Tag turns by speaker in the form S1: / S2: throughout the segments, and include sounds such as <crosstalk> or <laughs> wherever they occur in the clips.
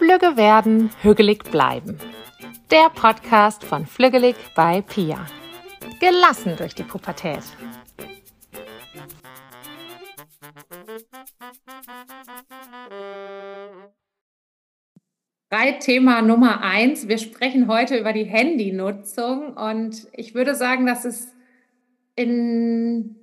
S1: Flügge werden, hügelig bleiben. Der Podcast von Flügelig bei Pia. Gelassen durch die Pubertät. Thema Nummer eins. Wir sprechen heute über die Handynutzung und ich würde sagen, dass es in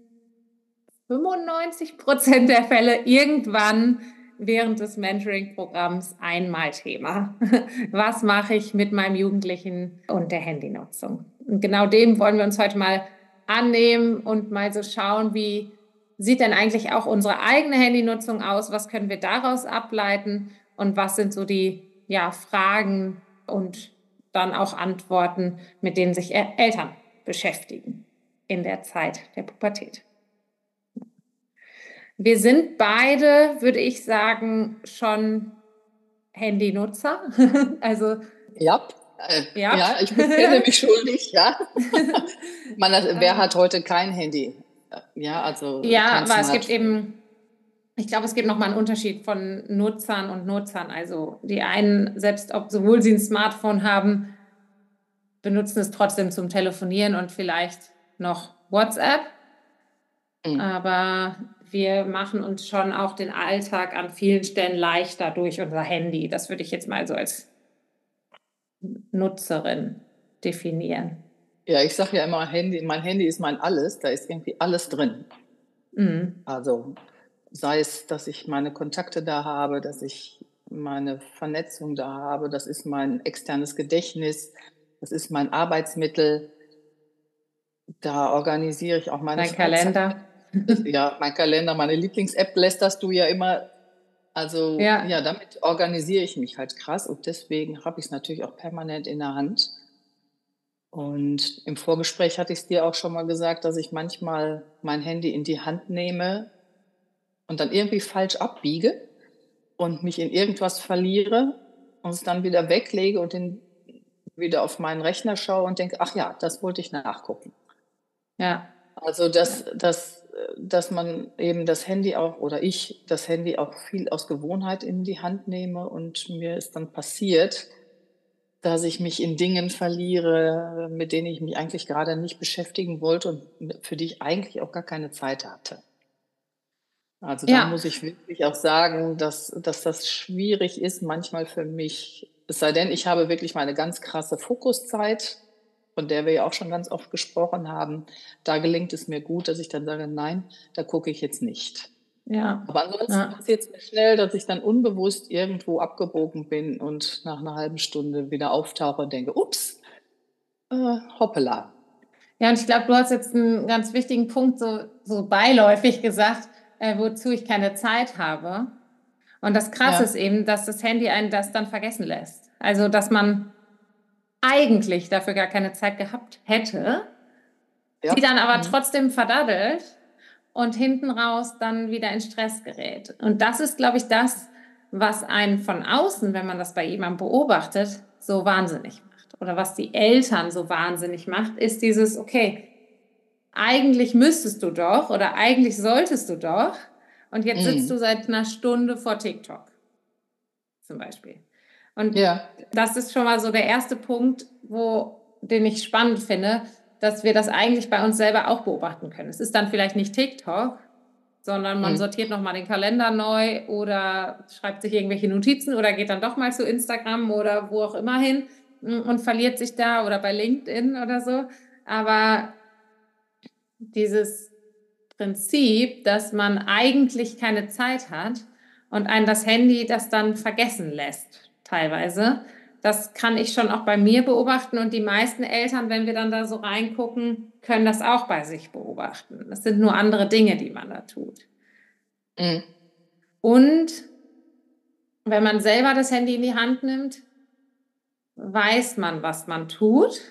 S1: 95 Prozent der Fälle irgendwann während des Mentoring-Programms einmal Thema. <laughs> Was mache ich mit meinem Jugendlichen und der Handynutzung? Und genau dem wollen wir uns heute mal annehmen und mal so schauen, wie sieht denn eigentlich auch unsere eigene Handynutzung aus? Was können wir daraus ableiten? Und was sind so die ja, Fragen und dann auch Antworten, mit denen sich Eltern beschäftigen in der Zeit der Pubertät? Wir sind beide, würde ich sagen, schon Handynutzer. <laughs> also
S2: ja. Äh, ja. ja, ich bekenne mich schuldig, ja. <laughs> Man, wer hat heute kein Handy? Ja, also.
S1: Ja, aber es gibt eben, ich glaube, es gibt nochmal einen Unterschied von Nutzern und Nutzern. Also die einen, selbst ob sowohl sie ein Smartphone haben, benutzen es trotzdem zum Telefonieren und vielleicht noch WhatsApp. Mhm. Aber wir machen uns schon auch den Alltag an vielen Stellen leichter durch unser Handy. Das würde ich jetzt mal so als Nutzerin definieren.
S2: Ja, ich sage ja immer, Handy, mein Handy ist mein Alles, da ist irgendwie alles drin. Mhm. Also sei es, dass ich meine Kontakte da habe, dass ich meine Vernetzung da habe, das ist mein externes Gedächtnis, das ist mein Arbeitsmittel. Da organisiere ich auch meine
S1: Dein Kalender. <laughs>
S2: Ja, mein Kalender, meine Lieblings-App lästerst du ja immer. Also ja. ja, damit organisiere ich mich halt krass und deswegen habe ich es natürlich auch permanent in der Hand. Und im Vorgespräch hatte ich es dir auch schon mal gesagt, dass ich manchmal mein Handy in die Hand nehme und dann irgendwie falsch abbiege und mich in irgendwas verliere und es dann wieder weglege und den wieder auf meinen Rechner schaue und denke, ach ja, das wollte ich nachgucken. Ja. Also das, das dass man eben das Handy auch oder ich das Handy auch viel aus Gewohnheit in die Hand nehme und mir ist dann passiert, dass ich mich in Dingen verliere, mit denen ich mich eigentlich gerade nicht beschäftigen wollte und für die ich eigentlich auch gar keine Zeit hatte. Also ja. da muss ich wirklich auch sagen, dass, dass das schwierig ist manchmal für mich. Es sei denn, ich habe wirklich meine ganz krasse Fokuszeit von der wir ja auch schon ganz oft gesprochen haben, da gelingt es mir gut, dass ich dann sage, nein, da gucke ich jetzt nicht. Ja. Aber ansonsten ja. passiert es mir schnell, dass ich dann unbewusst irgendwo abgebogen bin und nach einer halben Stunde wieder auftauche und denke, ups, äh, hoppala.
S1: Ja, und ich glaube, du hast jetzt einen ganz wichtigen Punkt so, so beiläufig gesagt, äh, wozu ich keine Zeit habe. Und das Krasse ja. ist eben, dass das Handy einen das dann vergessen lässt. Also, dass man eigentlich dafür gar keine Zeit gehabt hätte, ja. die dann aber mhm. trotzdem verdaddelt und hinten raus dann wieder in Stress gerät. Und das ist, glaube ich, das, was einen von außen, wenn man das bei jemandem beobachtet, so wahnsinnig macht. Oder was die Eltern so wahnsinnig macht, ist dieses, okay, eigentlich müsstest du doch oder eigentlich solltest du doch. Und jetzt sitzt mhm. du seit einer Stunde vor TikTok. Zum Beispiel. Und ja. das ist schon mal so der erste Punkt, wo, den ich spannend finde, dass wir das eigentlich bei uns selber auch beobachten können. Es ist dann vielleicht nicht TikTok, sondern man mhm. sortiert nochmal den Kalender neu oder schreibt sich irgendwelche Notizen oder geht dann doch mal zu Instagram oder wo auch immer hin und verliert sich da oder bei LinkedIn oder so. Aber dieses Prinzip, dass man eigentlich keine Zeit hat und ein das Handy das dann vergessen lässt teilweise. Das kann ich schon auch bei mir beobachten und die meisten Eltern, wenn wir dann da so reingucken, können das auch bei sich beobachten. Das sind nur andere Dinge, die man da tut. Mhm. Und wenn man selber das Handy in die Hand nimmt, weiß man, was man tut.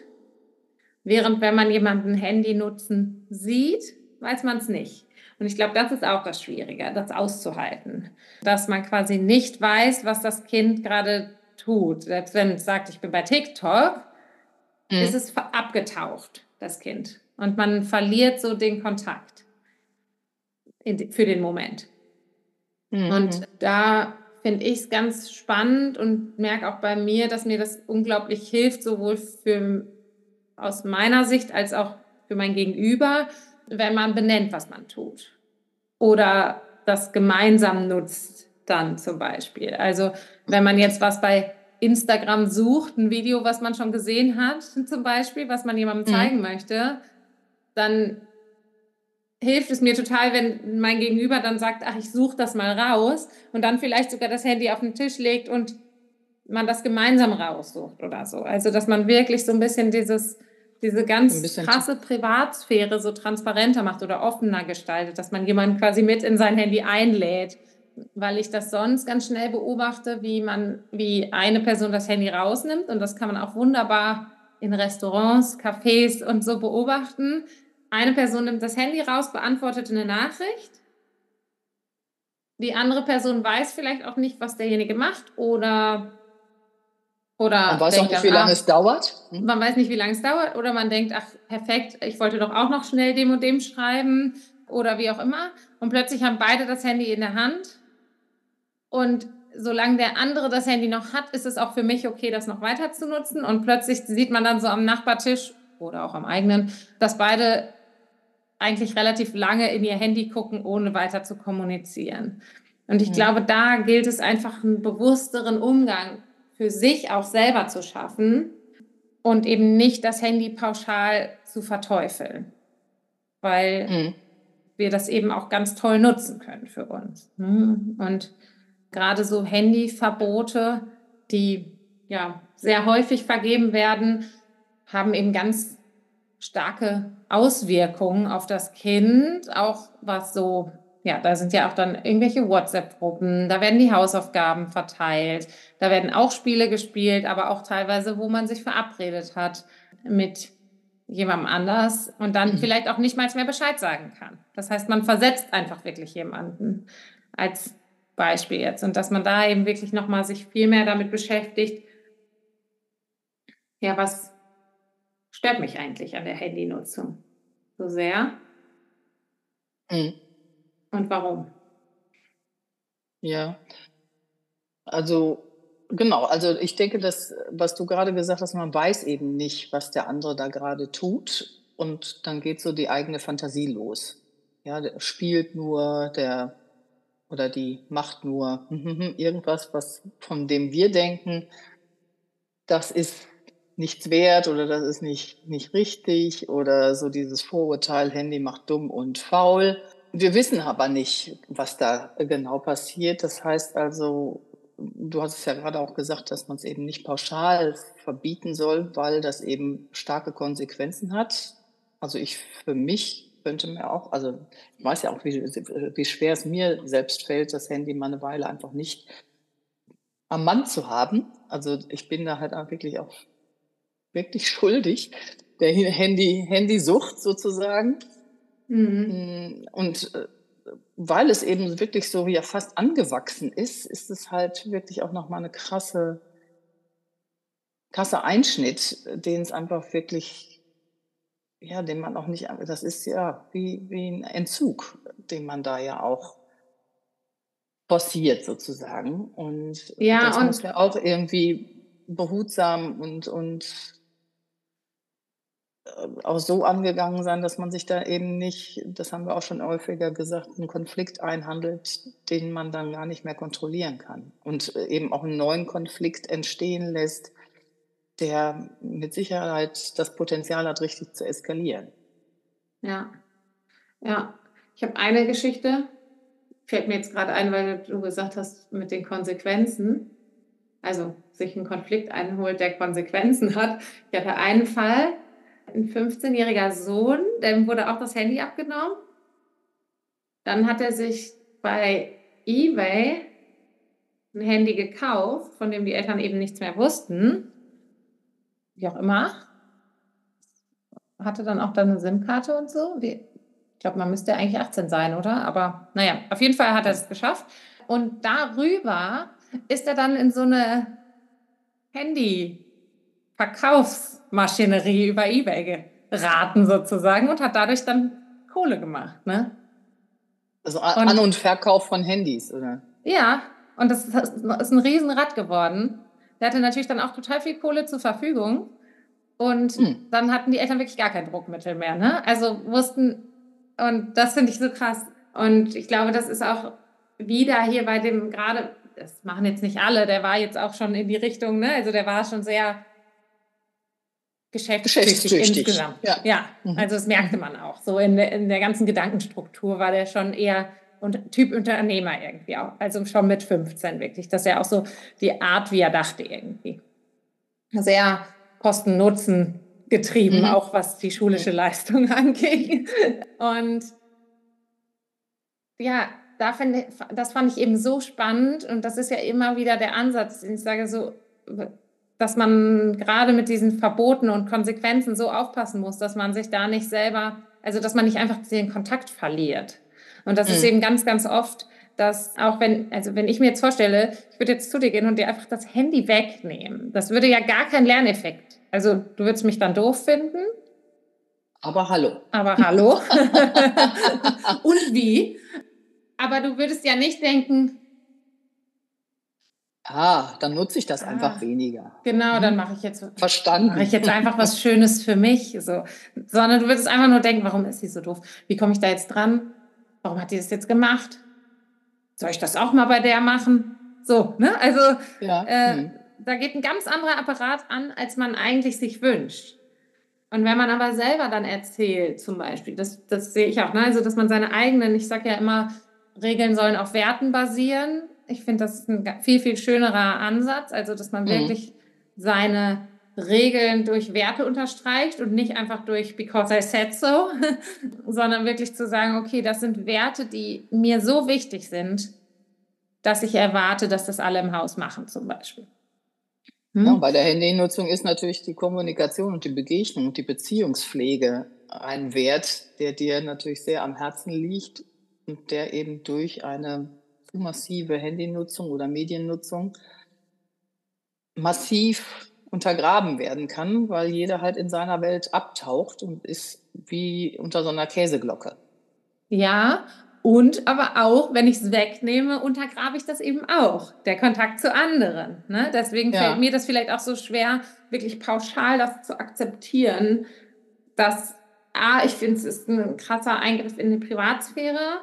S1: Während wenn man jemanden Handy nutzen sieht, weiß man es nicht. Und ich glaube, das ist auch das Schwierige, das auszuhalten. Dass man quasi nicht weiß, was das Kind gerade tut. Selbst wenn es sagt, ich bin bei TikTok, mhm. ist es abgetaucht, das Kind. Und man verliert so den Kontakt in, für den Moment. Mhm. Und da finde ich es ganz spannend und merke auch bei mir, dass mir das unglaublich hilft, sowohl für aus meiner Sicht als auch für mein Gegenüber, wenn man benennt, was man tut. Oder das gemeinsam nutzt dann zum Beispiel. Also wenn man jetzt was bei Instagram sucht, ein Video, was man schon gesehen hat, <laughs> zum Beispiel, was man jemandem mhm. zeigen mhm. möchte, dann hilft es mir total, wenn mein Gegenüber dann sagt, ach, ich suche das mal raus und dann vielleicht sogar das Handy auf den Tisch legt und man das gemeinsam raussucht oder so. Also, dass man wirklich so ein bisschen dieses, diese ganz krasse Privatsphäre so transparenter macht oder offener gestaltet, dass man jemanden quasi mit in sein Handy einlädt weil ich das sonst ganz schnell beobachte, wie man, wie eine Person das Handy rausnimmt und das kann man auch wunderbar in Restaurants, Cafés und so beobachten. Eine Person nimmt das Handy raus, beantwortet eine Nachricht. Die andere Person weiß vielleicht auch nicht, was derjenige macht oder oder
S2: man weiß auch nicht, wie lange es dauert.
S1: Hm? Man weiß nicht, wie lange es dauert. Oder man denkt, ach, perfekt, ich wollte doch auch noch schnell dem und dem schreiben oder wie auch immer. Und plötzlich haben beide das Handy in der Hand und solange der andere das Handy noch hat, ist es auch für mich okay, das noch weiter zu nutzen. Und plötzlich sieht man dann so am Nachbartisch oder auch am eigenen, dass beide eigentlich relativ lange in ihr Handy gucken, ohne weiter zu kommunizieren. Und ich mhm. glaube, da gilt es einfach einen bewussteren Umgang für sich auch selber zu schaffen und eben nicht das Handy pauschal zu verteufeln, weil mhm. wir das eben auch ganz toll nutzen können für uns. Mhm. Und gerade so Handyverbote, die ja sehr häufig vergeben werden, haben eben ganz starke Auswirkungen auf das Kind, auch was so, ja, da sind ja auch dann irgendwelche WhatsApp-Gruppen, da werden die Hausaufgaben verteilt, da werden auch Spiele gespielt, aber auch teilweise, wo man sich verabredet hat mit jemandem anders und dann mhm. vielleicht auch nicht mal mehr Bescheid sagen kann. Das heißt, man versetzt einfach wirklich jemanden als Beispiel jetzt. Und dass man da eben wirklich nochmal sich viel mehr damit beschäftigt, ja, was stört mich eigentlich an der Handynutzung so sehr? Mhm. Und warum?
S2: Ja, also genau, also ich denke, dass, was du gerade gesagt hast, man weiß eben nicht, was der andere da gerade tut. Und dann geht so die eigene Fantasie los. Ja, der spielt nur, der oder die macht nur irgendwas, was von dem wir denken, das ist nichts wert oder das ist nicht, nicht richtig oder so dieses Vorurteil, Handy macht dumm und faul. Wir wissen aber nicht, was da genau passiert. Das heißt also, du hast es ja gerade auch gesagt, dass man es eben nicht pauschal verbieten soll, weil das eben starke Konsequenzen hat. Also ich für mich könnte mir auch, also ich weiß ja auch, wie, wie schwer es mir selbst fällt, das Handy mal eine Weile einfach nicht am Mann zu haben. Also ich bin da halt auch wirklich auch wirklich schuldig, der Handy, Handysucht sozusagen. Mhm. Mm, und äh, weil es eben wirklich so ja fast angewachsen ist, ist es halt wirklich auch nochmal eine krasse, krasse Einschnitt, den es einfach wirklich ja, den man auch nicht, das ist ja wie, wie ein Entzug, den man da ja auch forciert sozusagen. Und ja, das und muss ja auch irgendwie behutsam und, und auch so angegangen sein, dass man sich da eben nicht, das haben wir auch schon häufiger gesagt, einen Konflikt einhandelt, den man dann gar nicht mehr kontrollieren kann. Und äh, eben auch einen neuen Konflikt entstehen lässt, der mit Sicherheit das Potenzial hat, richtig zu eskalieren.
S1: Ja, ja. Ich habe eine Geschichte, fällt mir jetzt gerade ein, weil du gesagt hast, mit den Konsequenzen. Also sich einen Konflikt einholt, der Konsequenzen hat. Ich hatte einen Fall, ein 15-jähriger Sohn, dem wurde auch das Handy abgenommen. Dann hat er sich bei eBay ein Handy gekauft, von dem die Eltern eben nichts mehr wussten wie auch immer. Hatte dann auch dann eine SIM-Karte und so. Ich glaube, man müsste eigentlich 18 sein, oder? Aber naja, auf jeden Fall hat er es geschafft. Und darüber ist er dann in so eine Handy-Verkaufsmaschinerie über Ebay geraten sozusagen und hat dadurch dann Kohle gemacht. Ne?
S2: Also An- und Verkauf von Handys, oder?
S1: Ja, Und das ist ein Riesenrad geworden. Der hatte natürlich dann auch total viel Kohle zur Verfügung. Und hm. dann hatten die Eltern wirklich gar kein Druckmittel mehr. Ne? Also wussten, und das finde ich so krass. Und ich glaube, das ist auch wieder hier bei dem gerade, das machen jetzt nicht alle, der war jetzt auch schon in die Richtung, ne? also der war schon sehr geschäftstüchtig, insgesamt. Ja, ja mhm. also das merkte man auch. So in der, in der ganzen Gedankenstruktur war der schon eher und Typ Unternehmer irgendwie auch. Also schon mit 15 wirklich. Das ist ja auch so die Art, wie er dachte irgendwie. Sehr Kosten-Nutzen getrieben, mhm. auch was die schulische Leistung <laughs> angeht. Und ja, da find, das fand ich eben so spannend und das ist ja immer wieder der Ansatz, den ich sage so, dass man gerade mit diesen Verboten und Konsequenzen so aufpassen muss, dass man sich da nicht selber, also dass man nicht einfach den Kontakt verliert. Und das mhm. ist eben ganz, ganz oft, dass auch wenn, also wenn ich mir jetzt vorstelle, ich würde jetzt zu dir gehen und dir einfach das Handy wegnehmen, das würde ja gar keinen Lerneffekt. Also du würdest mich dann doof finden.
S2: Aber hallo.
S1: Aber hallo. <laughs> und wie? Aber du würdest ja nicht denken,
S2: Ah, dann nutze ich das ah, einfach weniger.
S1: Genau, dann mhm. mache ich jetzt
S2: verstanden.
S1: Mache ich jetzt einfach was <laughs> Schönes für mich, so. Sondern du würdest einfach nur denken, warum ist sie so doof? Wie komme ich da jetzt dran? Warum hat die das jetzt gemacht? Soll ich das auch mal bei der machen? So, ne? Also ja. äh, hm. da geht ein ganz anderer Apparat an, als man eigentlich sich wünscht. Und wenn man aber selber dann erzählt, zum Beispiel, das, das sehe ich auch, ne? also dass man seine eigenen, ich sage ja immer, Regeln sollen auf Werten basieren ich finde, das ist ein viel, viel schönerer Ansatz, also dass man mhm. wirklich seine Regeln durch Werte unterstreicht und nicht einfach durch because I said so, <laughs> sondern wirklich zu sagen, okay, das sind Werte, die mir so wichtig sind, dass ich erwarte, dass das alle im Haus machen zum Beispiel.
S2: Hm? Ja, bei der Handynutzung ist natürlich die Kommunikation und die Begegnung und die Beziehungspflege ein Wert, der dir natürlich sehr am Herzen liegt und der eben durch eine massive Handynutzung oder Mediennutzung massiv untergraben werden kann, weil jeder halt in seiner Welt abtaucht und ist wie unter so einer Käseglocke.
S1: Ja, und aber auch, wenn ich es wegnehme, untergrabe ich das eben auch, der Kontakt zu anderen. Ne? Deswegen ja. fällt mir das vielleicht auch so schwer, wirklich pauschal das zu akzeptieren, dass, ah, ich finde, es ist ein krasser Eingriff in die Privatsphäre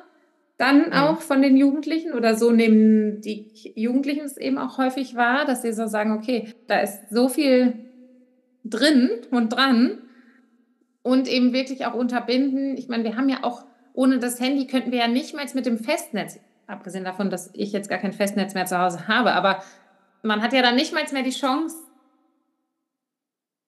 S1: dann mhm. auch von den Jugendlichen oder so nehmen die Jugendlichen es eben auch häufig wahr, dass sie so sagen, okay, da ist so viel drin und dran und eben wirklich auch unterbinden. Ich meine, wir haben ja auch ohne das Handy könnten wir ja nicht mal mit dem Festnetz, abgesehen davon, dass ich jetzt gar kein Festnetz mehr zu Hause habe, aber man hat ja dann nicht mal mehr die Chance,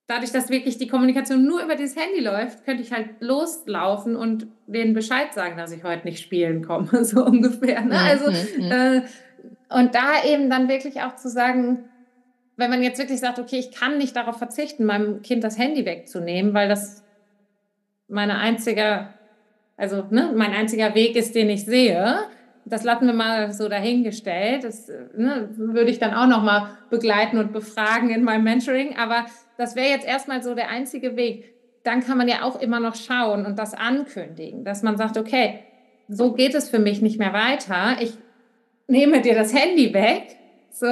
S1: dadurch, dass wirklich die Kommunikation nur über dieses Handy läuft, könnte ich halt loslaufen und denen Bescheid sagen, dass ich heute nicht spielen komme, <laughs> so ungefähr. Ne? Also, mhm. äh, und da eben dann wirklich auch zu sagen, wenn man jetzt wirklich sagt, okay, ich kann nicht darauf verzichten, meinem Kind das Handy wegzunehmen, weil das meine einziger, also ne, mein einziger Weg ist, den ich sehe, das lassen wir mal so dahingestellt. Das ne, würde ich dann auch noch mal begleiten und befragen in meinem Mentoring. Aber das wäre jetzt erstmal so der einzige Weg. Dann kann man ja auch immer noch schauen und das ankündigen, dass man sagt, okay, so geht es für mich nicht mehr weiter. Ich nehme dir das Handy weg, so,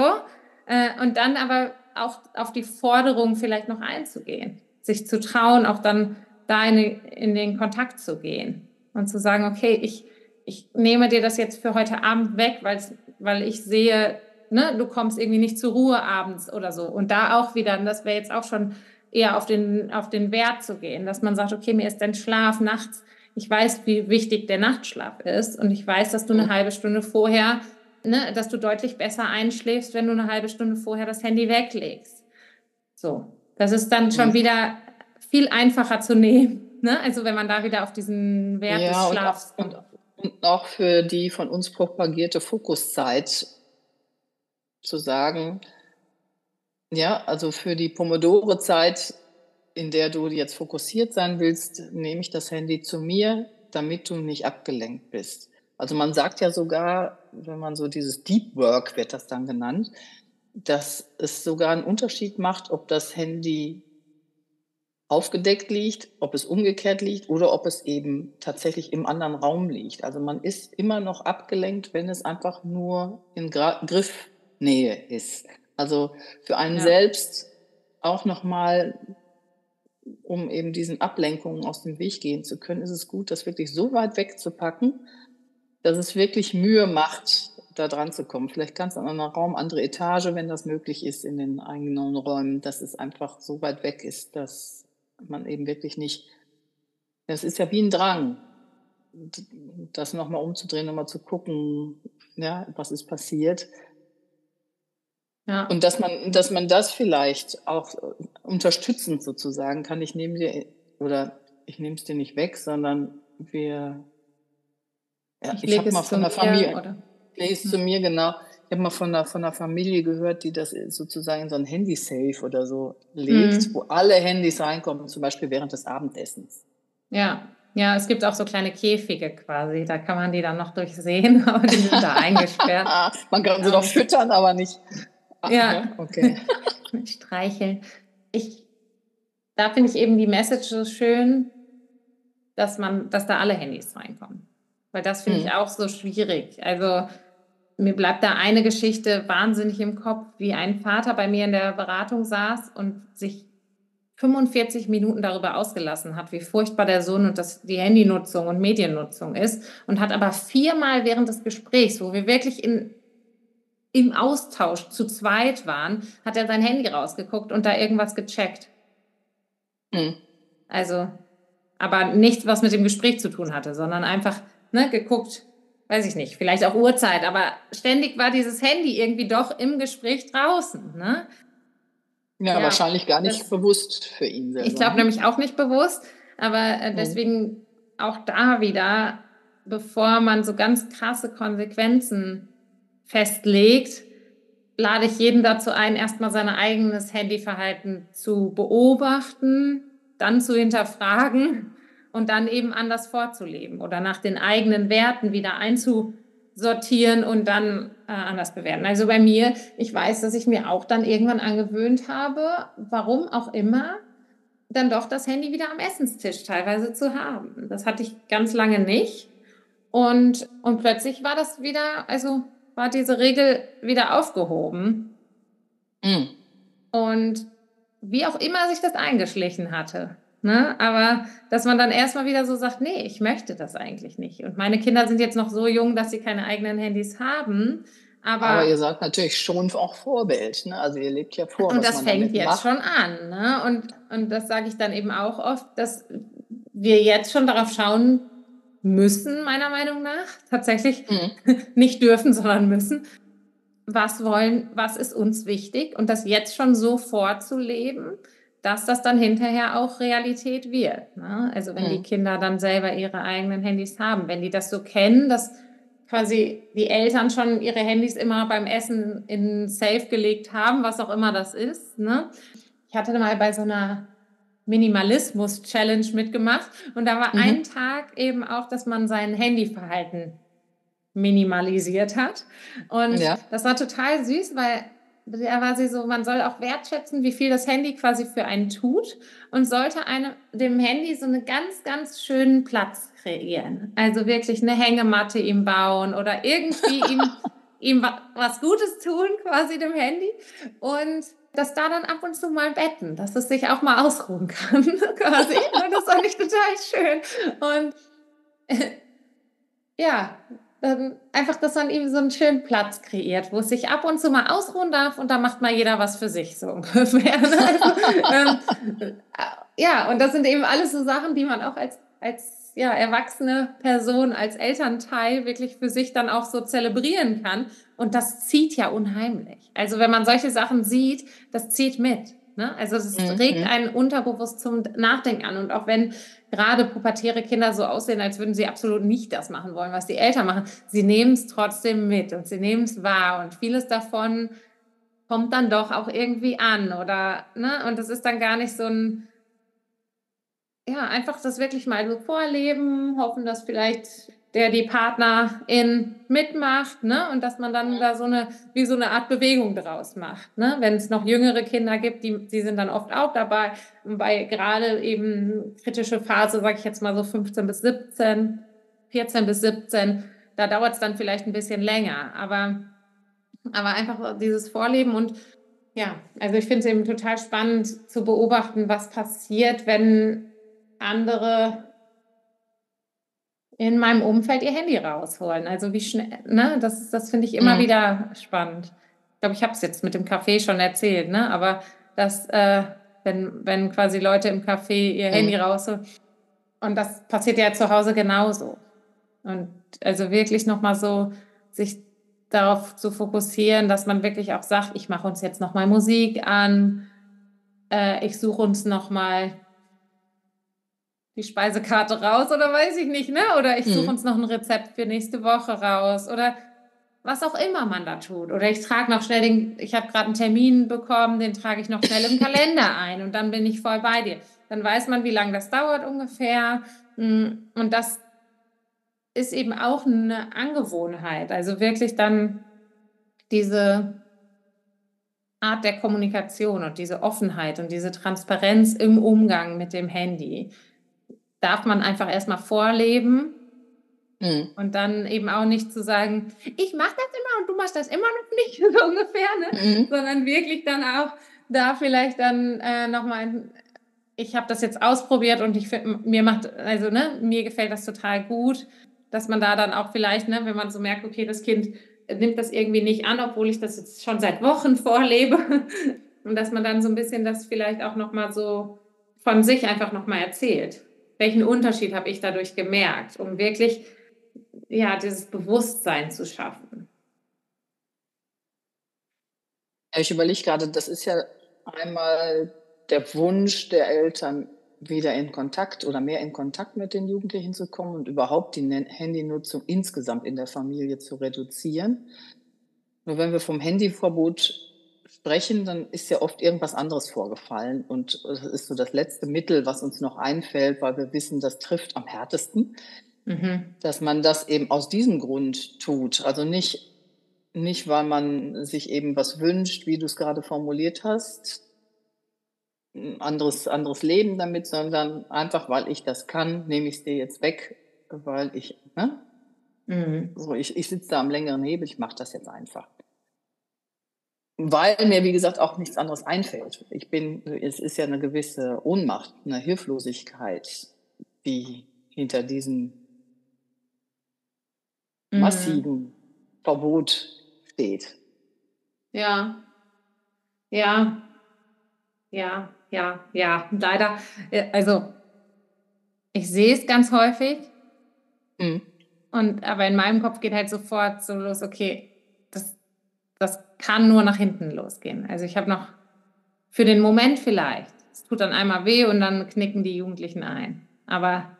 S1: äh, und dann aber auch auf die Forderung vielleicht noch einzugehen, sich zu trauen, auch dann da in, in den Kontakt zu gehen und zu sagen, okay, ich, ich nehme dir das jetzt für heute Abend weg, weil ich sehe, ne, du kommst irgendwie nicht zur Ruhe abends oder so. Und da auch wieder, und das wäre jetzt auch schon eher auf den, auf den Wert zu gehen, dass man sagt, okay, mir ist dein Schlaf nachts, ich weiß, wie wichtig der Nachtschlaf ist und ich weiß, dass du eine halbe Stunde vorher, ne, dass du deutlich besser einschläfst, wenn du eine halbe Stunde vorher das Handy weglegst. So, das ist dann schon wieder viel einfacher zu nehmen. Ne? Also wenn man da wieder auf diesen Wert ja, des Schlafs
S2: und, und, und auch für die von uns propagierte Fokuszeit zu sagen, ja, also für die Pomodore-Zeit, in der du jetzt fokussiert sein willst, nehme ich das Handy zu mir, damit du nicht abgelenkt bist. Also man sagt ja sogar, wenn man so dieses Deep Work wird das dann genannt, dass es sogar einen Unterschied macht, ob das Handy aufgedeckt liegt, ob es umgekehrt liegt oder ob es eben tatsächlich im anderen Raum liegt. Also man ist immer noch abgelenkt, wenn es einfach nur in Gra Griffnähe ist. Also für einen ja. selbst auch nochmal, um eben diesen Ablenkungen aus dem Weg gehen zu können, ist es gut, das wirklich so weit wegzupacken, dass es wirklich Mühe macht, da dran zu kommen. Vielleicht ganz an einem Raum, andere Etage, wenn das möglich ist in den eigenen Räumen, dass es einfach so weit weg ist, dass man eben wirklich nicht, das ist ja wie ein Drang, das nochmal umzudrehen, nochmal zu gucken, ja, was ist passiert. Ja. Und dass man, dass man das vielleicht auch unterstützend sozusagen kann, ich nehme dir, oder ich nehme es dir nicht weg, sondern wir, ja, ich, ich habe mal von der Familie, oder? lese zu mir, genau. Ich habe mal von einer, von einer Familie gehört, die das sozusagen in so ein Handy-Safe oder so legt, mhm. wo alle Handys reinkommen, zum Beispiel während des Abendessens.
S1: Ja, ja, es gibt auch so kleine Käfige quasi, da kann man die dann noch durchsehen, <laughs> aber die sind da eingesperrt. <laughs>
S2: man kann sie doch füttern, aber nicht.
S1: Ach, <laughs> ja, ne? okay. Streicheln. Ich, da finde ich eben die Message so schön, dass man, dass da alle Handys reinkommen. Weil das finde mhm. ich auch so schwierig. Also mir bleibt da eine Geschichte wahnsinnig im Kopf, wie ein Vater bei mir in der Beratung saß und sich 45 Minuten darüber ausgelassen hat, wie furchtbar der Sohn und das, die Handynutzung und Mediennutzung ist und hat aber viermal während des Gesprächs, wo wir wirklich in, im Austausch zu zweit waren, hat er sein Handy rausgeguckt und da irgendwas gecheckt. Mhm. Also, aber nichts, was mit dem Gespräch zu tun hatte, sondern einfach ne, geguckt, weiß ich nicht, vielleicht auch Uhrzeit, aber ständig war dieses Handy irgendwie doch im Gespräch draußen. Ne?
S2: Ja, ja wahrscheinlich gar nicht das, bewusst für ihn
S1: selber. Ich glaube ne? nämlich auch nicht bewusst, aber äh, mhm. deswegen mhm. auch da wieder, bevor man so ganz krasse Konsequenzen festlegt, lade ich jeden dazu ein, erstmal sein eigenes Handyverhalten zu beobachten, dann zu hinterfragen und dann eben anders vorzuleben oder nach den eigenen Werten wieder einzusortieren und dann äh, anders bewerten. Also bei mir, ich weiß, dass ich mir auch dann irgendwann angewöhnt habe, warum auch immer, dann doch das Handy wieder am Essenstisch teilweise zu haben. Das hatte ich ganz lange nicht. Und, und plötzlich war das wieder, also war diese Regel wieder aufgehoben. Mhm. Und wie auch immer sich das eingeschlichen hatte. Ne? Aber dass man dann erstmal wieder so sagt, nee, ich möchte das eigentlich nicht. Und meine Kinder sind jetzt noch so jung, dass sie keine eigenen Handys haben. Aber,
S2: aber ihr seid natürlich schon auch Vorbild. Ne? Also ihr lebt ja vor.
S1: Und das fängt jetzt macht. schon an. Ne? Und, und das sage ich dann eben auch oft, dass wir jetzt schon darauf schauen müssen, meiner Meinung nach. Tatsächlich mhm. <laughs> nicht dürfen, sondern müssen. Was wollen, was ist uns wichtig? Und das jetzt schon so vorzuleben dass das dann hinterher auch Realität wird. Ne? Also wenn mhm. die Kinder dann selber ihre eigenen Handys haben, wenn die das so kennen, dass quasi die Eltern schon ihre Handys immer beim Essen in Safe gelegt haben, was auch immer das ist. Ne? Ich hatte mal bei so einer Minimalismus-Challenge mitgemacht und da war mhm. ein Tag eben auch, dass man sein Handyverhalten minimalisiert hat. Und ja. das war total süß, weil da war sie so, man soll auch wertschätzen, wie viel das Handy quasi für einen tut und sollte einem, dem Handy so einen ganz, ganz schönen Platz kreieren. Also wirklich eine Hängematte ihm bauen oder irgendwie <laughs> ihm, ihm was Gutes tun, quasi dem Handy. Und das da dann ab und zu mal betten, dass es sich auch mal ausruhen kann, <laughs> quasi. Und das fand ich total schön. Und <laughs> ja, ähm, einfach, dass man ihm so einen schönen Platz kreiert, wo es sich ab und zu mal ausruhen darf und da macht mal jeder was für sich, so <laughs> ungefähr. also, ähm, ja, und das sind eben alles so Sachen, die man auch als, als ja, erwachsene Person, als Elternteil wirklich für sich dann auch so zelebrieren kann. Und das zieht ja unheimlich. Also wenn man solche Sachen sieht, das zieht mit. Ne? Also es mhm. regt einen unterbewusst zum Nachdenken an. Und auch wenn gerade pubertäre Kinder so aussehen, als würden sie absolut nicht das machen wollen, was die Eltern machen, sie nehmen es trotzdem mit und sie nehmen es wahr. Und vieles davon kommt dann doch auch irgendwie an. Oder, ne? Und das ist dann gar nicht so ein, ja, einfach das wirklich mal so vorleben, hoffen, dass vielleicht der die Partnerin mitmacht, ne? Und dass man dann da so eine, wie so eine Art Bewegung draus macht, ne? Wenn es noch jüngere Kinder gibt, die, die sind dann oft auch dabei, bei gerade eben kritische Phase, sage ich jetzt mal so 15 bis 17, 14 bis 17, da dauert es dann vielleicht ein bisschen länger, aber, aber einfach dieses Vorleben und ja, also ich finde es eben total spannend zu beobachten, was passiert, wenn andere in meinem Umfeld ihr Handy rausholen. Also wie schnell, ne, das, das finde ich immer mhm. wieder spannend. Ich glaube, ich habe es jetzt mit dem Kaffee schon erzählt, ne? Aber dass, äh, wenn, wenn quasi Leute im Café ihr mhm. Handy rausholen, und das passiert ja zu Hause genauso. Und also wirklich nochmal so sich darauf zu fokussieren, dass man wirklich auch sagt, ich mache uns jetzt nochmal Musik an, äh, ich suche uns nochmal die Speisekarte raus oder weiß ich nicht, ne? Oder ich suche mhm. uns noch ein Rezept für nächste Woche raus oder was auch immer man da tut. Oder ich trage noch schnell den, ich habe gerade einen Termin bekommen, den trage ich noch schnell im <laughs> Kalender ein und dann bin ich voll bei dir. Dann weiß man, wie lange das dauert ungefähr. Mm, und das ist eben auch eine Angewohnheit. Also wirklich dann diese Art der Kommunikation und diese Offenheit und diese Transparenz im Umgang mit dem Handy darf man einfach erstmal vorleben mhm. und dann eben auch nicht zu sagen, ich mache das immer und du machst das immer noch nicht, <laughs> so ungefähr, ne? Mhm. sondern wirklich dann auch da vielleicht dann äh, nochmal, ich habe das jetzt ausprobiert und ich find, mir macht, also ne, mir gefällt das total gut, dass man da dann auch vielleicht, ne, wenn man so merkt, okay, das Kind nimmt das irgendwie nicht an, obwohl ich das jetzt schon seit Wochen <laughs> vorlebe und dass man dann so ein bisschen das vielleicht auch nochmal so von sich einfach nochmal erzählt welchen Unterschied habe ich dadurch gemerkt, um wirklich ja, dieses Bewusstsein zu schaffen?
S2: Ich überlege gerade, das ist ja einmal der Wunsch der Eltern, wieder in Kontakt oder mehr in Kontakt mit den Jugendlichen zu kommen und überhaupt die Handynutzung insgesamt in der Familie zu reduzieren. Nur wenn wir vom Handyverbot sprechen, dann ist ja oft irgendwas anderes vorgefallen. Und das ist so das letzte Mittel, was uns noch einfällt, weil wir wissen, das trifft am härtesten, mhm. dass man das eben aus diesem Grund tut. Also nicht, nicht, weil man sich eben was wünscht, wie du es gerade formuliert hast, ein anderes, anderes Leben damit, sondern einfach, weil ich das kann, nehme ich es dir jetzt weg, weil ich, ne? Mhm. So, ich, ich sitze da am längeren Hebel, ich mache das jetzt einfach weil mir, wie gesagt, auch nichts anderes einfällt. Ich bin, es ist ja eine gewisse Ohnmacht, eine Hilflosigkeit, die hinter diesem mhm. massiven Verbot steht.
S1: Ja, ja, ja, ja, ja, leider. Äh, also, ich sehe es ganz häufig. Mhm. Und aber in meinem Kopf geht halt sofort so los, okay, das kann nur nach hinten losgehen. Also ich habe noch für den Moment vielleicht, es tut dann einmal weh und dann knicken die Jugendlichen ein. Aber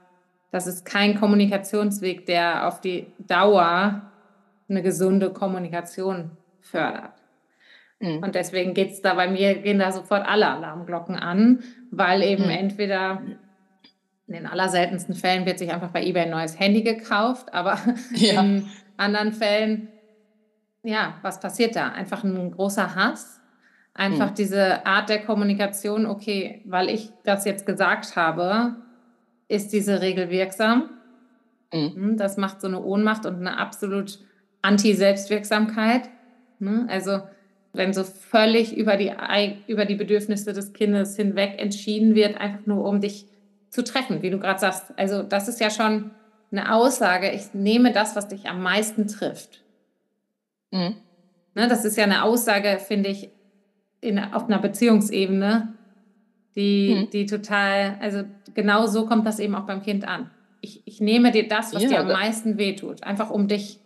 S1: das ist kein Kommunikationsweg, der auf die Dauer eine gesunde Kommunikation fördert. Mhm. Und deswegen geht es da bei mir, gehen da sofort alle Alarmglocken an, weil eben mhm. entweder in den allerseltensten Fällen wird sich einfach bei eBay ein neues Handy gekauft, aber ja. in anderen Fällen ja, was passiert da? Einfach ein großer Hass, einfach mhm. diese Art der Kommunikation, okay, weil ich das jetzt gesagt habe, ist diese Regel wirksam. Mhm. Hm, das macht so eine Ohnmacht und eine absolut Anti-Selbstwirksamkeit. Ne? Also wenn so völlig über die, über die Bedürfnisse des Kindes hinweg entschieden wird, einfach nur um dich zu treffen, wie du gerade sagst. Also das ist ja schon eine Aussage, ich nehme das, was dich am meisten trifft. Mhm. Ne, das ist ja eine Aussage, finde ich, in, auf einer Beziehungsebene, die, mhm. die total, also genau so kommt das eben auch beim Kind an. Ich, ich nehme dir das, was ja, dir am meisten wehtut, einfach um dich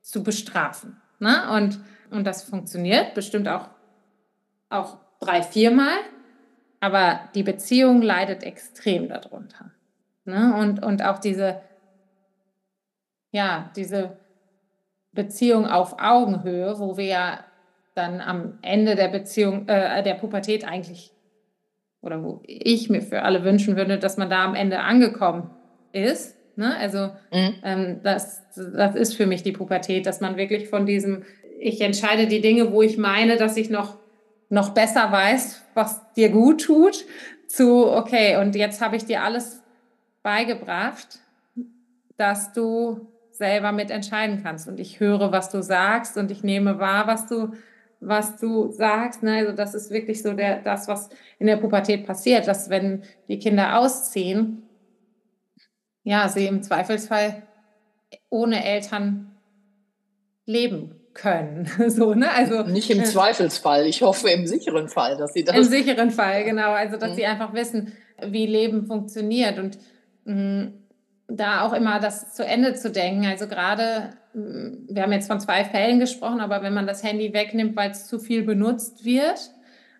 S1: zu bestrafen. Ne? Und, und das funktioniert bestimmt auch, auch drei, viermal, aber die Beziehung leidet extrem darunter. Ne? Und, und auch diese, ja, diese Beziehung auf Augenhöhe, wo wir ja dann am Ende der Beziehung, äh, der Pubertät eigentlich, oder wo ich mir für alle wünschen würde, dass man da am Ende angekommen ist, Ne? Also mhm. ähm, das, das ist für mich die Pubertät, dass man wirklich von diesem, ich entscheide die Dinge, wo ich meine, dass ich noch, noch besser weiß, was dir gut tut, zu, okay, und jetzt habe ich dir alles beigebracht, dass du selber mitentscheiden kannst. Und ich höre, was du sagst und ich nehme wahr, was du, was du sagst. Ne? Also das ist wirklich so der, das, was in der Pubertät passiert, dass wenn die Kinder ausziehen, ja, sie im Zweifelsfall ohne Eltern leben können. <laughs> so, ne? also,
S2: Nicht im äh, Zweifelsfall, ich hoffe im sicheren Fall, dass sie das.
S1: Im sicheren Fall, genau. Also, dass mhm. sie einfach wissen, wie Leben funktioniert und mh, mm, da auch immer das zu Ende zu denken. Also, gerade, mm, wir haben jetzt von zwei Fällen gesprochen, aber wenn man das Handy wegnimmt, weil es zu viel benutzt wird,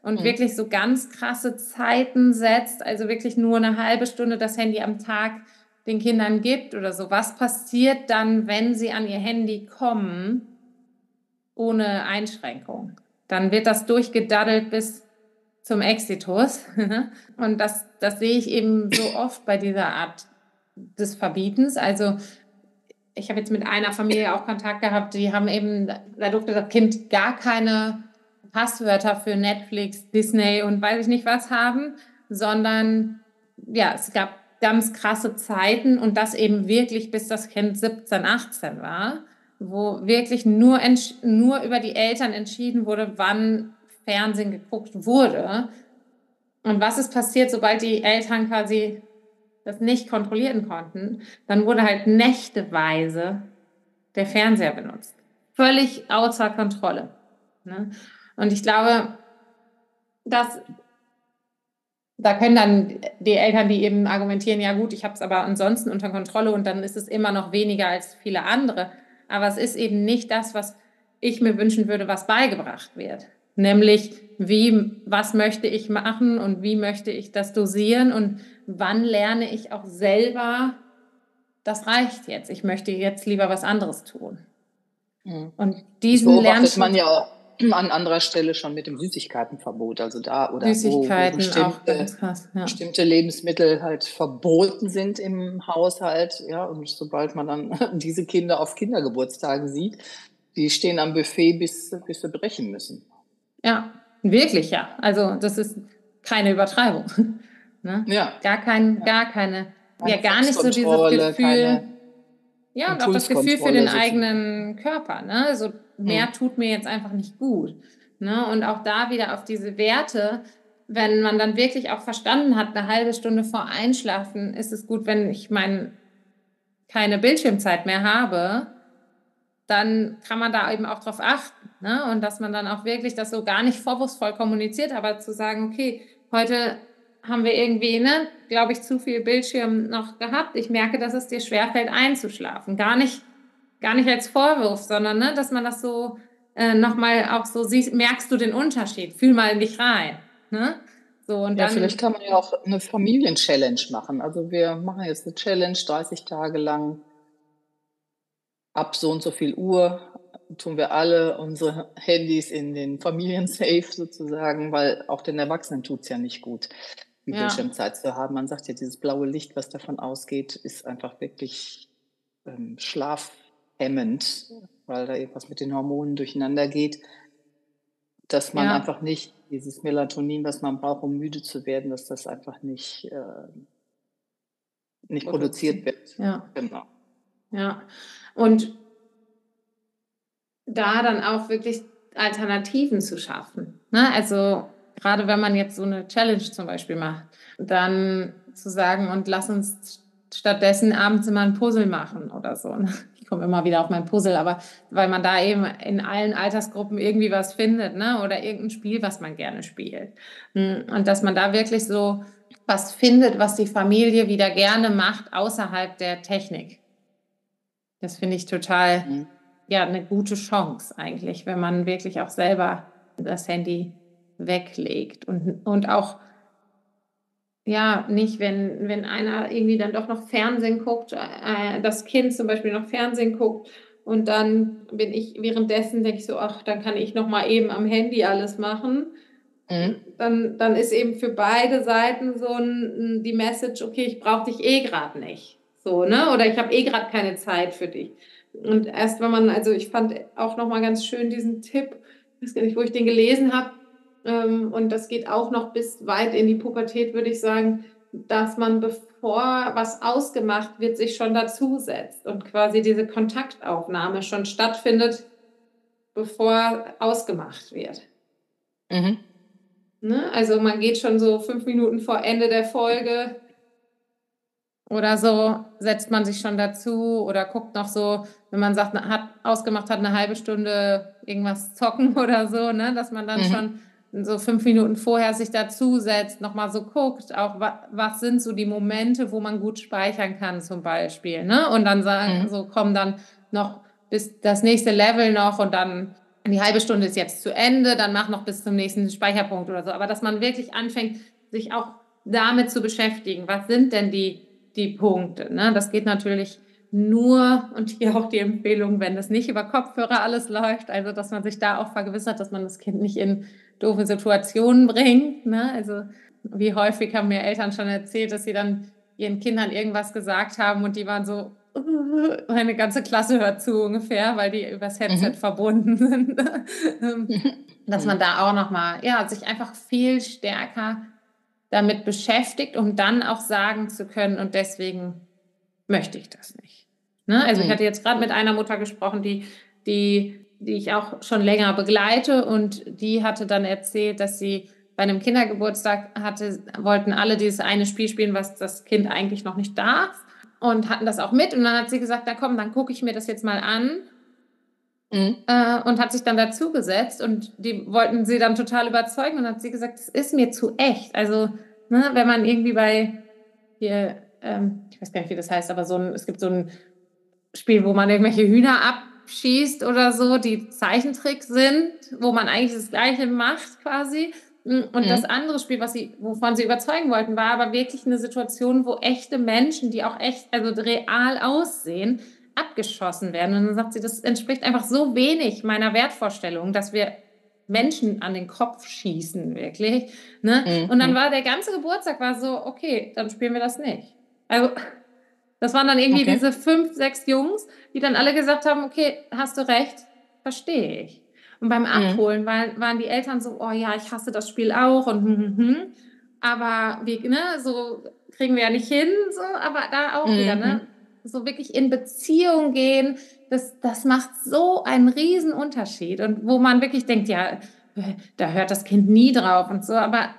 S1: und mhm. wirklich so ganz krasse Zeiten setzt, also wirklich nur eine halbe Stunde das Handy am Tag den Kindern gibt oder so. Was passiert dann, wenn sie an ihr Handy kommen ohne Einschränkung? Dann wird das durchgedaddelt bis zum Exitus. <laughs> Und das, das sehe ich eben so oft bei dieser Art des Verbietens. Also ich habe jetzt mit einer Familie auch Kontakt gehabt, die haben eben, da durfte das Kind gar keine Passwörter für Netflix, Disney und weiß ich nicht was haben, sondern ja, es gab ganz krasse Zeiten und das eben wirklich bis das Kind 17, 18 war, wo wirklich nur, nur über die Eltern entschieden wurde, wann Fernsehen geguckt wurde. Und was ist passiert, sobald die Eltern quasi das nicht kontrollieren konnten? Dann wurde halt nächteweise der Fernseher benutzt. Völlig außer Kontrolle. Ne? Und ich glaube, dass da können dann die Eltern, die eben argumentieren, ja gut, ich habe es aber ansonsten unter Kontrolle und dann ist es immer noch weniger als viele andere. Aber es ist eben nicht das, was ich mir wünschen würde, was beigebracht wird. Nämlich, wie, was möchte ich machen und wie möchte ich das dosieren und wann lerne ich auch selber, das reicht jetzt. Ich möchte jetzt lieber was anderes tun.
S2: Mhm. Und diesen lernt man ja auch <clears throat> an anderer Stelle schon mit dem Süßigkeitenverbot, also da oder
S1: Süßigkeiten
S2: wo, wo bestimmte, krass, ja. bestimmte, Lebensmittel halt verboten sind im Haushalt, ja, und sobald man dann <laughs> diese Kinder auf Kindergeburtstagen sieht, die stehen am Buffet, bis, bis sie brechen müssen.
S1: Ja, wirklich, ja. Also das ist keine Übertreibung. <laughs> ne? Ja. Gar kein, gar keine, keine ja, gar nicht so dieses Gefühl. Ja, und auch das Gefühl für den eigenen Körper. Ne? Also mehr mhm. tut mir jetzt einfach nicht gut. Ne? Und auch da wieder auf diese Werte, wenn man dann wirklich auch verstanden hat, eine halbe Stunde vor Einschlafen ist es gut, wenn ich mein, keine Bildschirmzeit mehr habe, dann kann man da eben auch drauf achten. Ne? Und dass man dann auch wirklich das so gar nicht vorwurfsvoll kommuniziert, aber zu sagen, okay, heute haben wir irgendwie, ne, glaube ich, zu viel Bildschirm noch gehabt. Ich merke, dass es dir schwerfällt, einzuschlafen. Gar nicht gar nicht als Vorwurf, sondern ne, dass man das so äh, nochmal auch so sieht, merkst du den Unterschied, fühl mal in dich rein. Ne?
S2: So, und ja, dann, vielleicht kann man ja auch eine Familien-Challenge machen. Also wir machen jetzt eine Challenge 30 Tage lang ab so und so viel Uhr tun wir alle unsere Handys in den Familien-Safe <laughs> sozusagen, weil auch den Erwachsenen tut es ja nicht gut, die ja. Bildschirmzeit zu haben. Man sagt ja, dieses blaue Licht, was davon ausgeht, ist einfach wirklich ähm, Schlaf hemmend, weil da irgendwas mit den Hormonen durcheinander geht, dass man ja. einfach nicht dieses Melatonin, was man braucht, um müde zu werden, dass das einfach nicht, äh, nicht produziert wird.
S1: Ja. Genau. Ja. Und da dann auch wirklich Alternativen zu schaffen. Ne? Also gerade wenn man jetzt so eine Challenge zum Beispiel macht, dann zu sagen, und lass uns stattdessen abends immer ein Puzzle machen oder so. Ne? komme immer wieder auf mein Puzzle, aber weil man da eben in allen Altersgruppen irgendwie was findet, ne? Oder irgendein Spiel, was man gerne spielt. Hm, und dass man da wirklich so was findet, was die Familie wieder gerne macht außerhalb der Technik. Das finde ich total, mhm. Ja, eine gute Chance eigentlich, wenn man wirklich auch selber das Handy weglegt und, und auch ja, nicht, wenn, wenn einer irgendwie dann doch noch Fernsehen guckt, äh, das Kind zum Beispiel noch Fernsehen guckt und dann bin ich währenddessen, denke ich so, ach, dann kann ich noch mal eben am Handy alles machen. Mhm. Dann, dann ist eben für beide Seiten so ein, die Message, okay, ich brauche dich eh gerade nicht. So, ne? Oder ich habe eh gerade keine Zeit für dich. Und erst wenn man, also ich fand auch nochmal ganz schön diesen Tipp, ich weiß gar nicht, wo ich den gelesen habe, ähm, und das geht auch noch bis weit in die Pubertät, würde ich sagen, dass man, bevor was ausgemacht wird, sich schon dazusetzt und quasi diese Kontaktaufnahme schon stattfindet, bevor ausgemacht wird. Mhm. Ne? Also man geht schon so fünf Minuten vor Ende der Folge oder so, setzt man sich schon dazu oder guckt noch so, wenn man sagt, hat ausgemacht hat, eine halbe Stunde irgendwas zocken <laughs> oder so, ne? dass man dann mhm. schon so fünf Minuten vorher sich dazusetzt, nochmal so guckt, auch wa was sind so die Momente, wo man gut speichern kann zum Beispiel. Ne? Und dann sagen, mhm. so kommen dann noch bis das nächste Level noch und dann die halbe Stunde ist jetzt zu Ende, dann mach noch bis zum nächsten Speicherpunkt oder so. Aber dass man wirklich anfängt, sich auch damit zu beschäftigen. Was sind denn die, die Punkte? Ne? Das geht natürlich nur, und hier auch die Empfehlung, wenn das nicht über Kopfhörer alles läuft, also dass man sich da auch vergewissert, dass man das Kind nicht in doofe Situationen bringt. Ne? Also wie häufig haben mir Eltern schon erzählt, dass sie dann ihren Kindern irgendwas gesagt haben und die waren so, meine ganze Klasse hört zu ungefähr, weil die übers Headset mhm. verbunden sind. Ähm, <laughs> dass man da auch nochmal, ja, sich einfach viel stärker damit beschäftigt, um dann auch sagen zu können, und deswegen möchte ich das nicht. Ne? Also mhm. ich hatte jetzt gerade mit einer Mutter gesprochen, die, die, die ich auch schon länger begleite und die hatte dann erzählt, dass sie bei einem Kindergeburtstag hatte, wollten alle dieses eine Spiel spielen, was das Kind eigentlich noch nicht darf und hatten das auch mit. Und dann hat sie gesagt, na komm, dann gucke ich mir das jetzt mal an. Mhm. Äh, und hat sich dann dazugesetzt und die wollten sie dann total überzeugen und hat sie gesagt, das ist mir zu echt. Also, ne, wenn man irgendwie bei hier, ähm, ich weiß gar nicht, wie das heißt, aber so ein, es gibt so ein Spiel, wo man irgendwelche Hühner abschießt oder so, die Zeichentricks sind, wo man eigentlich das Gleiche macht quasi. Und mhm. das andere Spiel, was sie, wovon sie überzeugen wollten, war aber wirklich eine Situation, wo echte Menschen, die auch echt, also real aussehen, abgeschossen werden. Und dann sagt sie, das entspricht einfach so wenig meiner Wertvorstellung, dass wir Menschen an den Kopf schießen, wirklich. Ne? Mhm. Und dann war der ganze Geburtstag war so, okay, dann spielen wir das nicht. Also, das waren dann irgendwie okay. diese fünf, sechs Jungs, die dann alle gesagt haben, okay, hast du recht, verstehe ich. Und beim mhm. Abholen mhm. waren, waren die Eltern so, oh ja, ich hasse das Spiel auch und hm, hm, hm. aber wie, ne, so kriegen wir ja nicht hin, so, aber da auch mhm. wieder, ne? So wirklich in Beziehung gehen, das, das macht so einen riesen Unterschied. Und wo man wirklich denkt, ja, da hört das Kind nie drauf und so, aber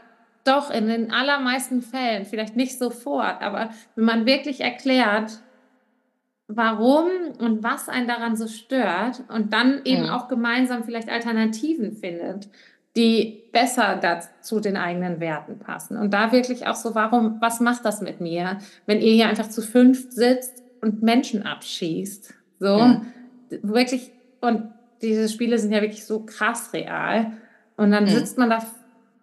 S1: doch in den allermeisten Fällen, vielleicht nicht sofort, aber wenn man wirklich erklärt, warum und was einen daran so stört und dann eben ja. auch gemeinsam vielleicht Alternativen findet, die besser dazu den eigenen Werten passen. Und da wirklich auch so, warum, was macht das mit mir, wenn ihr hier einfach zu fünf sitzt und Menschen abschießt? So, ja. wirklich, und diese Spiele sind ja wirklich so krass real. Und dann ja. sitzt man da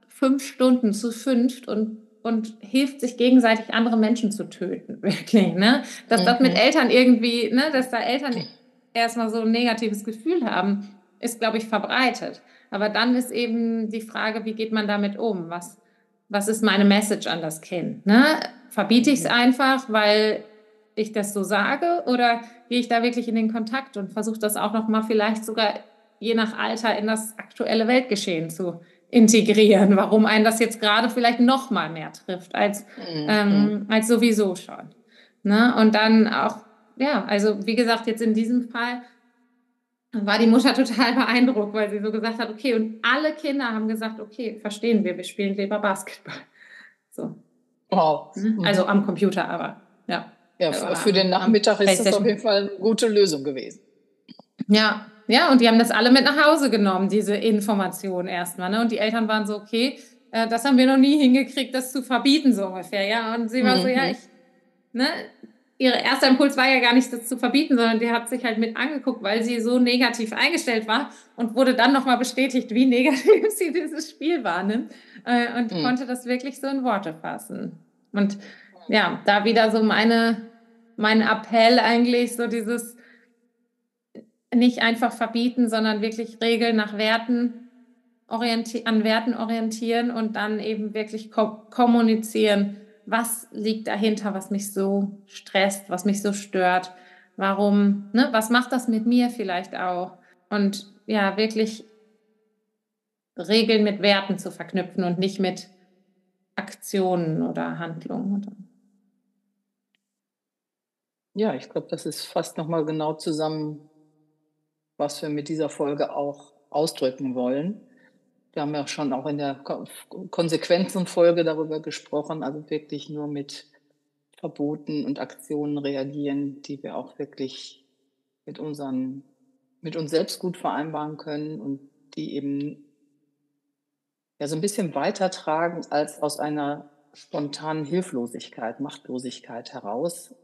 S1: fünf Stunden zu fünft und und hilft sich gegenseitig andere Menschen zu töten, <laughs> wirklich, ne? Dass mhm. das mit mhm. Eltern irgendwie, ne, dass da Eltern erstmal so ein negatives Gefühl haben, ist, glaube ich, verbreitet. Aber dann ist eben die Frage, wie geht man damit um? Was, was ist meine Message an das Kind? Ne? Verbiete ich es einfach, weil ich das so sage, oder gehe ich da wirklich in den Kontakt und versuche das auch noch mal vielleicht sogar je nach Alter in das aktuelle Weltgeschehen zu integrieren, warum einen das jetzt gerade vielleicht noch mal mehr trifft als, mhm. ähm, als sowieso schon. Ne? Und dann auch, ja, also wie gesagt, jetzt in diesem Fall war die Mutter <laughs> total beeindruckt, weil sie so gesagt hat, okay, und alle Kinder haben gesagt, okay, verstehen wir, wir spielen lieber Basketball. So. Wow. Mhm. Also am Computer aber, ja.
S2: Ja, für den Nachmittag ist das auf jeden Fall eine gute Lösung gewesen.
S1: Ja, ja, und die haben das alle mit nach Hause genommen, diese Information erstmal. Ne? Und die Eltern waren so, okay, äh, das haben wir noch nie hingekriegt, das zu verbieten, so ungefähr. Ja, und sie war mhm. so, ja, mhm. ich, ne, ihr erster Impuls war ja gar nicht, das zu verbieten, sondern die hat sich halt mit angeguckt, weil sie so negativ eingestellt war und wurde dann nochmal bestätigt, wie <laughs> negativ sie dieses Spiel wahrnimmt äh, und mhm. konnte das wirklich so in Worte fassen. Und ja, da wieder so meine, mein Appell eigentlich, so dieses, nicht einfach verbieten, sondern wirklich Regeln nach Werten an Werten orientieren und dann eben wirklich ko kommunizieren, was liegt dahinter, was mich so stresst, was mich so stört, warum, ne, was macht das mit mir vielleicht auch? Und ja, wirklich Regeln mit Werten zu verknüpfen und nicht mit Aktionen oder Handlungen.
S2: Ja, ich glaube, das ist fast nochmal genau zusammen, was wir mit dieser Folge auch ausdrücken wollen. Wir haben ja schon auch in der Konsequenzenfolge darüber gesprochen, also wirklich nur mit Verboten und Aktionen reagieren, die wir auch wirklich mit unseren, mit uns selbst gut vereinbaren können und die eben ja so ein bisschen weitertragen als aus einer spontanen Hilflosigkeit, Machtlosigkeit heraus,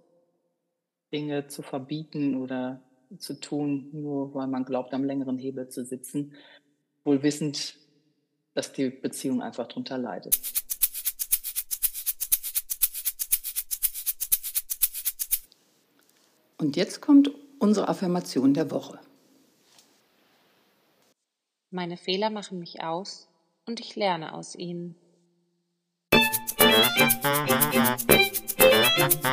S2: Dinge zu verbieten oder zu tun, nur weil man glaubt, am längeren Hebel zu sitzen, wohl wissend, dass die Beziehung einfach darunter leidet. Und jetzt kommt unsere Affirmation der Woche.
S1: Meine Fehler machen mich aus und ich lerne aus ihnen. Musik